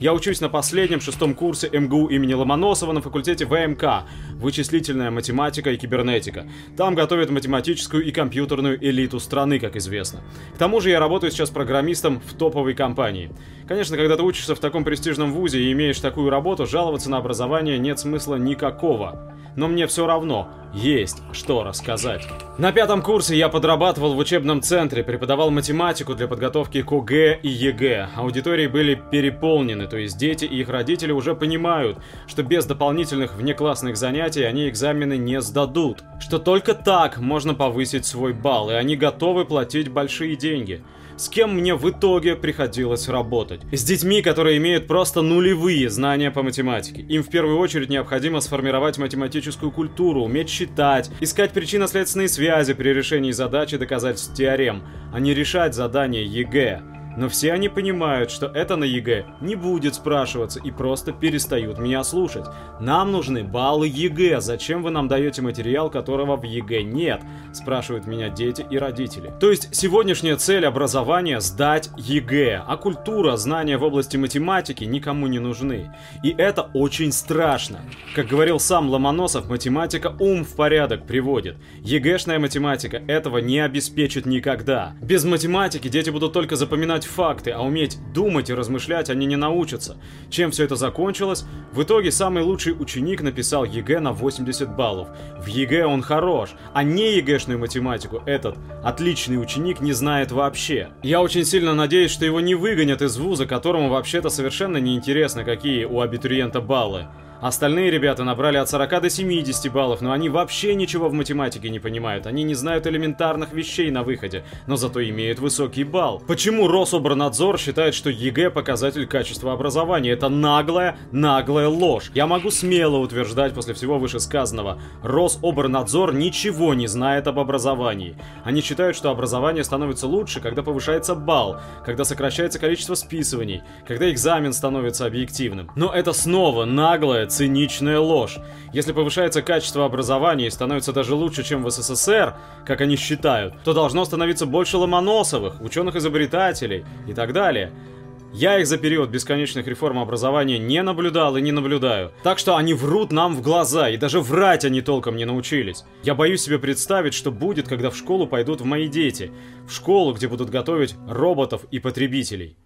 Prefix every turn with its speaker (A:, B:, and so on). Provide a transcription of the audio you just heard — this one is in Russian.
A: Я учусь на последнем шестом курсе МГУ имени Ломоносова на факультете ВМК, вычислительная математика и кибернетика. Там готовят математическую и компьютерную элиту страны, как известно. К тому же я работаю сейчас программистом в топовой компании. Конечно, когда ты учишься в таком престижном вузе и имеешь такую работу, жаловаться на образование нет смысла никакого но мне все равно есть что рассказать. На пятом курсе я подрабатывал в учебном центре, преподавал математику для подготовки к ОГЭ и ЕГЭ. Аудитории были переполнены, то есть дети и их родители уже понимают, что без дополнительных внеклассных занятий они экзамены не сдадут. Что только так можно повысить свой балл, и они готовы платить большие деньги с кем мне в итоге приходилось работать. С детьми, которые имеют просто нулевые знания по математике. Им в первую очередь необходимо сформировать математическую культуру, уметь считать, искать причинно-следственные связи при решении задачи доказательств теорем, а не решать задания ЕГЭ. Но все они понимают, что это на ЕГЭ не будет спрашиваться и просто перестают меня слушать. Нам нужны баллы ЕГЭ, зачем вы нам даете материал, которого в ЕГЭ нет? Спрашивают меня дети и родители. То есть сегодняшняя цель образования сдать ЕГЭ, а культура, знания в области математики никому не нужны. И это очень страшно. Как говорил сам Ломоносов, математика ум в порядок приводит. ЕГЭшная математика этого не обеспечит никогда. Без математики дети будут только запоминать факты, а уметь думать и размышлять они не научатся. Чем все это закончилось? В итоге самый лучший ученик написал ЕГЭ на 80 баллов. В ЕГЭ он хорош, а не ЕГЭшную математику этот отличный ученик не знает вообще. Я очень сильно надеюсь, что его не выгонят из вуза, которому вообще-то совершенно не интересно, какие у абитуриента баллы. Остальные ребята набрали от 40 до 70 баллов, но они вообще ничего в математике не понимают. Они не знают элементарных вещей на выходе, но зато имеют высокий балл. Почему Рособрнадзор считает, что ЕГЭ показатель качества образования? Это наглая, наглая ложь. Я могу смело утверждать после всего вышесказанного. Рособрнадзор ничего не знает об образовании. Они считают, что образование становится лучше, когда повышается балл, когда сокращается количество списываний, когда экзамен становится объективным. Но это снова наглая, циничная ложь. Если повышается качество образования и становится даже лучше, чем в СССР, как они считают, то должно становиться больше Ломоносовых, ученых-изобретателей и так далее. Я их за период бесконечных реформ образования не наблюдал и не наблюдаю. Так что они врут нам в глаза, и даже врать они толком не научились. Я боюсь себе представить, что будет, когда в школу пойдут в мои дети. В школу, где будут готовить роботов и потребителей.